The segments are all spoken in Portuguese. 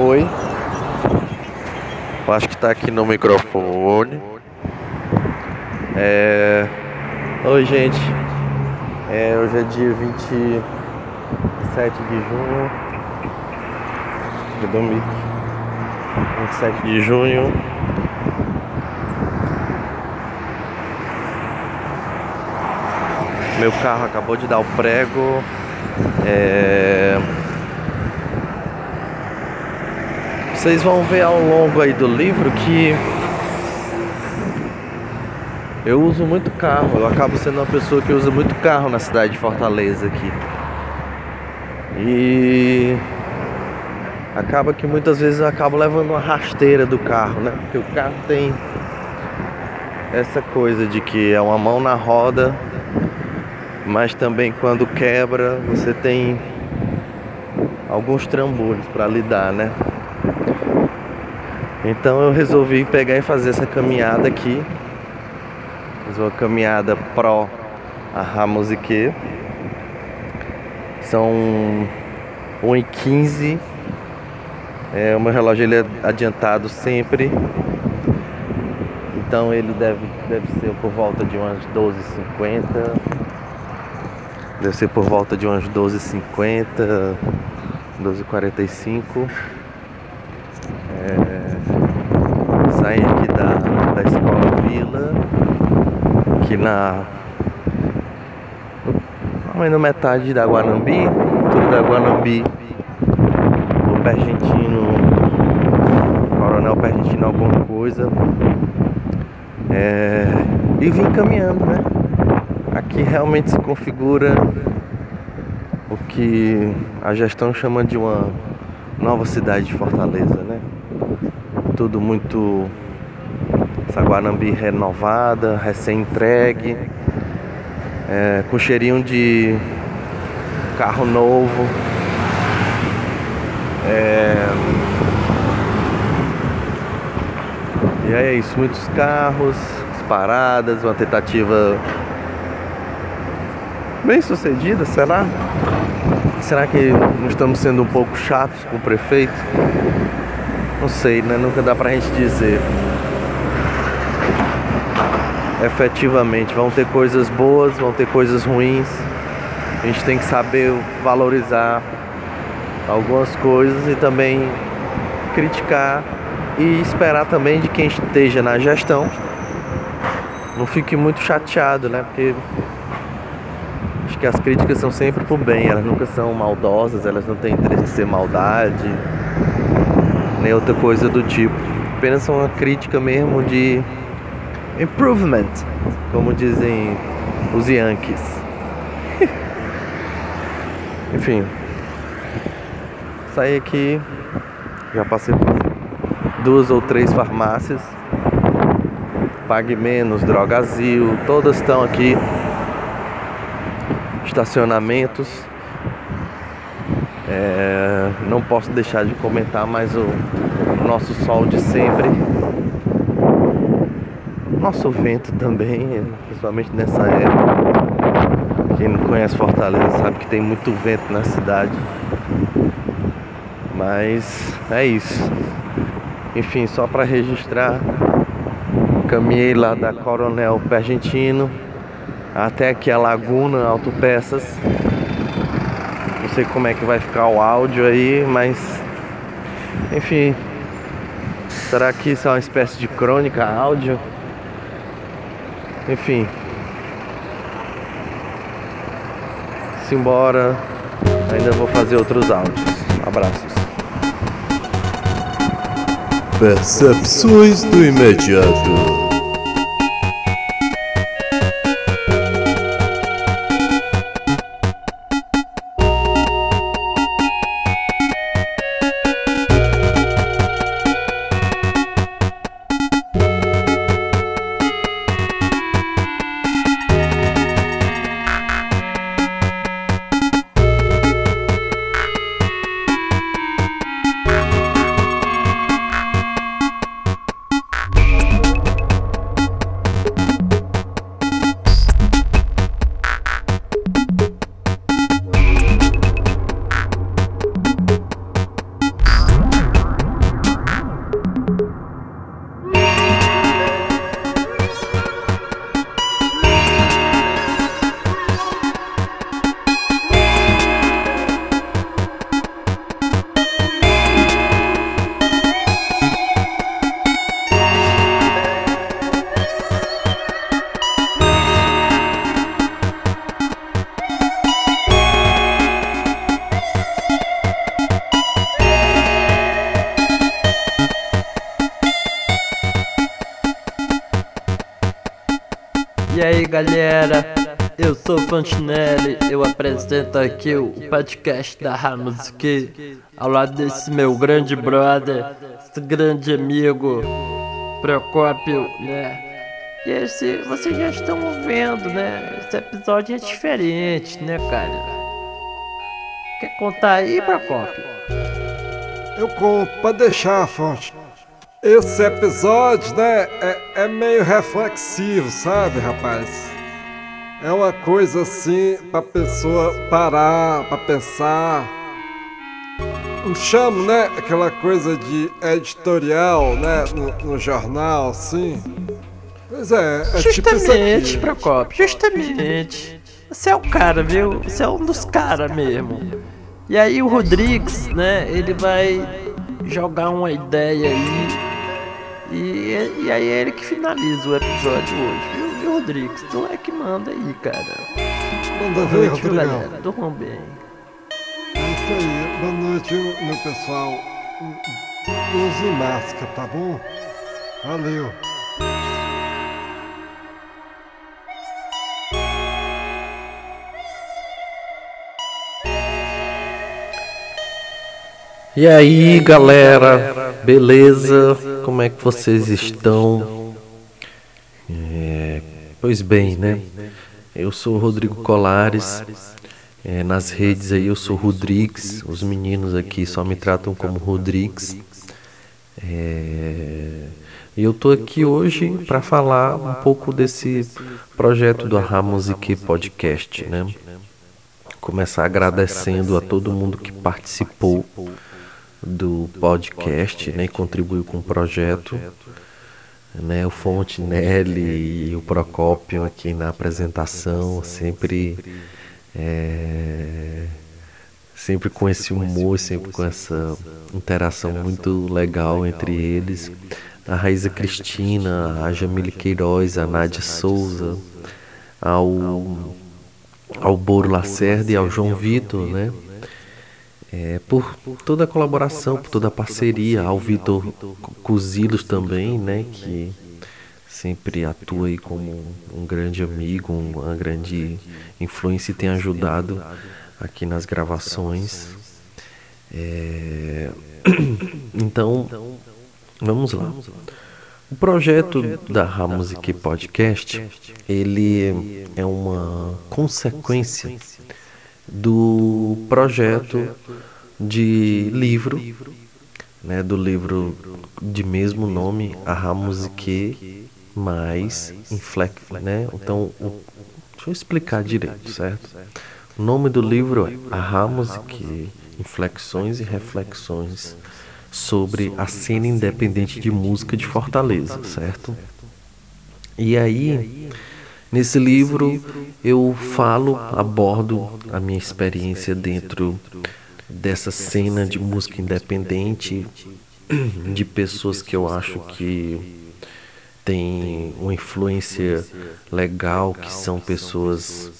Oi. Eu acho que tá aqui no microfone. É. Oi, gente. É, hoje é dia 27 de junho de 27 de junho. Meu carro acabou de dar o prego. É... Vocês vão ver ao longo aí do livro que eu uso muito carro. Eu acabo sendo uma pessoa que usa muito carro na cidade de Fortaleza aqui. E acaba que muitas vezes eu acabo levando uma rasteira do carro, né? Porque o carro tem essa coisa de que é uma mão na roda mas também quando quebra você tem alguns trambolhos para lidar, né? Então eu resolvi pegar e fazer essa caminhada aqui. Fiz uma caminhada pró a Ramusique. São 1h15. É, o meu relógio ele é adiantado sempre. Então ele deve, deve ser por volta de umas 12h50. Deve ser por volta de umas 12h50, 12h45. É, saí aqui da, da escola Vila, aqui na. Na metade da Guanambi, tudo da Guanambi, o Pergentino, Coronel Pergentino alguma coisa. É, e vim caminhando, né? Aqui realmente se configura o que a gestão chama de uma nova cidade de Fortaleza, né? Tudo muito Saguanambi renovada, recém-entregue, é, com cheirinho de carro novo. É... E é isso, muitos carros, paradas, uma tentativa bem sucedida, será? Será que não estamos sendo um pouco chatos com o prefeito? Não sei, né? Nunca dá pra gente dizer. Efetivamente, vão ter coisas boas, vão ter coisas ruins. A gente tem que saber valorizar algumas coisas e também criticar e esperar também de quem esteja na gestão. Não fique muito chateado, né? Porque acho que as críticas são sempre pro bem, elas nunca são maldosas, elas não têm interesse de ser maldade, nem outra coisa do tipo. Apenas são uma crítica mesmo de improvement, como dizem os Yankees. Enfim, saí aqui, já passei por duas ou três farmácias. Pague menos, Drogazil, todas estão aqui estacionamentos. É, não posso deixar de comentar mais o nosso sol de sempre. Nosso vento também, principalmente nessa época. Quem não conhece Fortaleza sabe que tem muito vento na cidade. Mas é isso. Enfim, só para registrar, caminhei lá da Coronel Pergentino até aqui a Laguna Autopeças. Não sei como é que vai ficar o áudio aí, mas enfim. Será que isso é uma espécie de crônica áudio? Enfim. Simbora. Ainda vou fazer outros áudios. Abraços. Percepções do imediato. Galera, eu sou Fantinelli, eu apresento aqui o podcast da Ramuski ao lado desse meu grande brother, esse grande amigo Procópio, né? E esse, vocês já estão vendo, né? Esse episódio é diferente, né, cara? Quer contar aí, Procópio? Eu conto, pode deixar, Fonte. Esse episódio, né, é, é meio reflexivo, sabe, rapaz? É uma coisa assim pra pessoa parar, pra pensar. Eu chamo, né, aquela coisa de editorial, né, no, no jornal, assim. Pois é, é tipo Justamente, aqui. Procópio, justamente. Você é o cara, viu? Você é um dos caras mesmo. E aí o Rodrigues, né, ele vai jogar uma ideia aí. E, e aí é ele que finaliza o episódio hoje, viu, viu Rodrigues? Tu é que manda aí, cara. Manda Boa noite, viu, galera? Durmam bem. É isso aí. Boa noite, meu pessoal. Use máscara, tá bom? Valeu. E aí galera, beleza? Como é que vocês estão? É, pois bem, né? Eu sou o Rodrigo Colares. É, nas redes aí eu sou Rodrigues. Os meninos aqui só me tratam como Rodrigues. É, e eu tô aqui hoje para falar um pouco desse projeto do Arra Musique Podcast, né? Começar agradecendo a todo mundo que participou do podcast, né, contribuiu com o projeto, né, o Fontenelle e o Procópio aqui na apresentação, sempre é, sempre com esse humor, sempre com essa interação muito legal entre eles. A Raíza Cristina, a Jamile Queiroz, a Nádia Souza, ao, ao Boro Lacerda e ao João Vitor, né? É, por toda a colaboração, por toda a parceria, ao Vitor Cusilos também, né, que sempre atua aí como um grande amigo, uma grande influência e tem ajudado aqui nas gravações. É, Então, vamos lá. O projeto da Ramusique Podcast, ele é uma consequência do projeto de livro, né, do livro de mesmo nome, A Musique mais Inflex, né? Então, o- deixa eu explicar direito, certo? O nome do livro é A Musique, Inflexões e Reflexões sobre a cena independente de música de Fortaleza, certo? E aí, nesse livro, eu falo, abordo a minha experiência dentro dessa cena de música independente, de pessoas que eu acho que têm uma influência legal, que são pessoas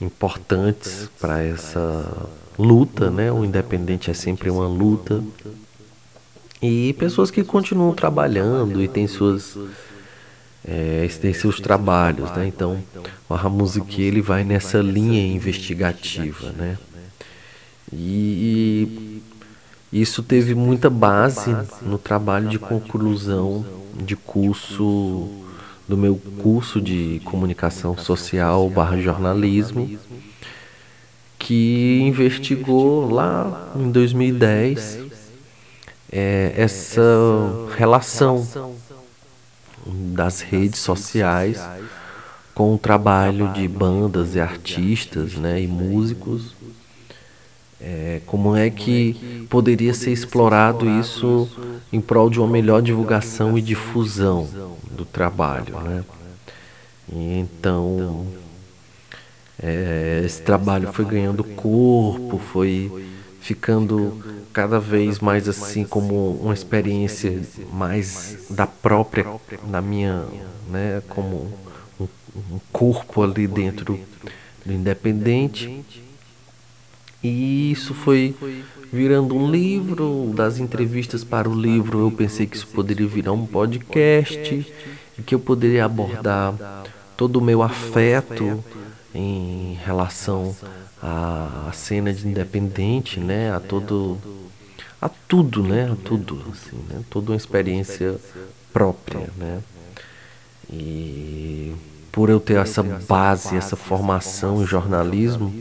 importantes para essa luta, né? O independente é sempre uma luta. E pessoas que continuam trabalhando e têm suas é, tem seus trabalhos, né? Então, o Ramusique ele vai nessa linha investigativa, né? E, e isso teve muita base no trabalho de conclusão de curso do meu curso de comunicação social barra jornalismo que investigou lá em 2010 é, essa relação das redes sociais com o trabalho de bandas e artistas né, e músicos. É, como é que poderia ser explorado isso em prol de uma melhor divulgação e difusão do trabalho? Né? Então, é, esse trabalho foi ganhando corpo, foi ficando cada vez mais assim como uma experiência mais da própria na minha né como um, um corpo ali dentro do independente. E isso foi virando um livro das entrevistas para o livro eu pensei que isso poderia virar um podcast e que eu poderia abordar todo o meu afeto em relação à cena de independente, né? A todo a tudo, né? A tudo, assim, né? Toda uma experiência própria, né? E por eu ter essa base, essa formação em jornalismo,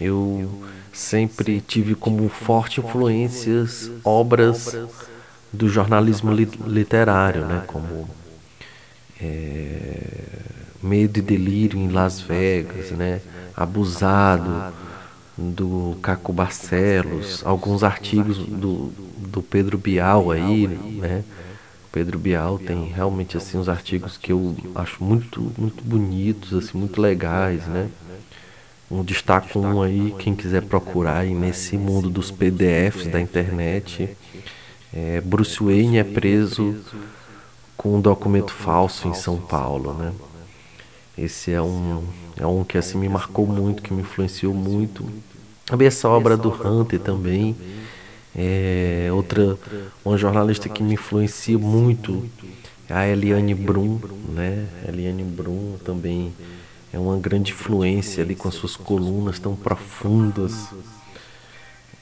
eu sempre tive como forte influências obras do jornalismo literário, né? Como é, Medo e Delírio em Las Vegas, né? Abusado do Caco Barcelos, alguns artigos do, do Pedro Bial aí, né? Pedro Bial tem realmente assim uns artigos que eu acho muito muito bonitos, assim, muito legais, né? Um destaque um aí, quem quiser procurar aí nesse mundo dos PDFs da internet. É, Bruce Wayne é preso com um documento falso em São Paulo, né? Esse é um, é um que assim me marcou muito, que me influenciou muito. Também essa obra do Hunter também. É outra, uma jornalista que me influencia muito, a Eliane Brum, né? Eliane Brum também é uma grande influência ali com as suas colunas tão profundas.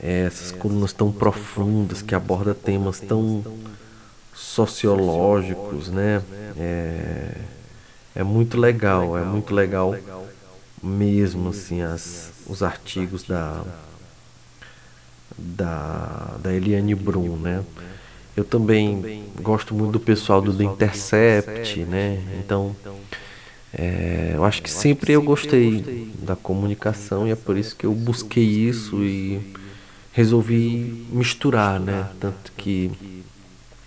É, essas colunas tão profundas que abordam temas tão sociológicos, né? É, é muito legal, é muito legal mesmo assim as, os artigos da da, da Eliane Brum, né? Eu também gosto muito do pessoal do The Intercept, né? Então, é, eu acho que sempre eu gostei da comunicação e é por isso que eu busquei isso e resolvi misturar, né? Tanto que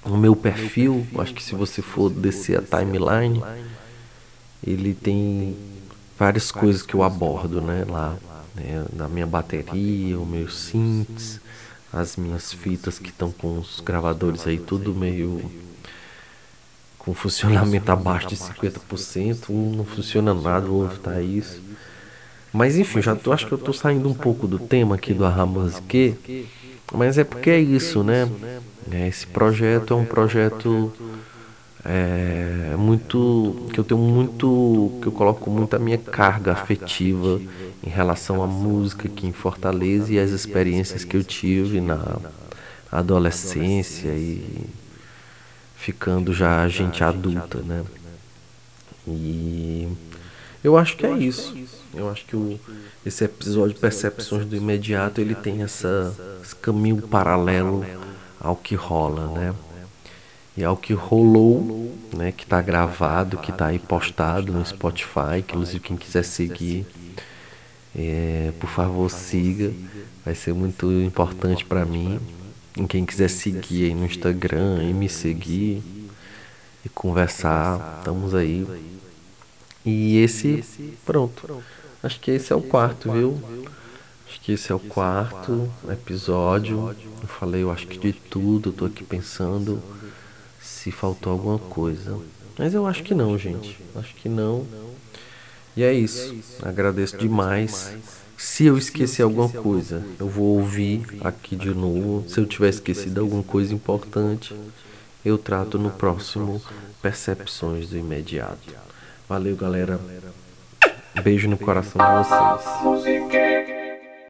no meu perfil, acho que se você for descer a timeline, ele tem várias coisas que eu abordo, né, lá, né, na minha bateria, os meus synths, as minhas fitas que estão com os gravadores aí tudo meio com funcionamento abaixo de 50%, um não funciona nada, o outro tá isso. Mas enfim, já tô, acho que eu tô saindo um pouco do tema aqui do Arramusque, mas é porque é isso, né? É, esse projeto é um projeto é, muito que eu tenho muito que eu coloco muito a minha carga afetiva em relação à música aqui em Fortaleza e as experiências que eu tive na adolescência e ficando já gente adulta, né? E eu acho que é isso. Eu acho que o, esse episódio Percepções do Imediato ele tem essa, esse caminho paralelo ao que rola, né? E ao que rolou, né? Que tá gravado, que tá aí postado no Spotify, inclusive quem quiser seguir, é, por favor siga, vai ser muito importante para mim. E quem quiser seguir aí no Instagram e me seguir e conversar, estamos aí. E esse, pronto. Acho que esse é o quarto, viu? Acho que esse é o quarto episódio. Eu falei, eu acho que de tudo, eu tô aqui pensando se faltou alguma coisa. Mas eu acho que não, gente. Acho que não. E é isso. Agradeço demais. Se eu esqueci alguma coisa, eu vou ouvir aqui de novo. Se eu tiver esquecido alguma coisa importante, eu trato no próximo Percepções do Imediato. Valeu, galera. Beijo no coração de vocês.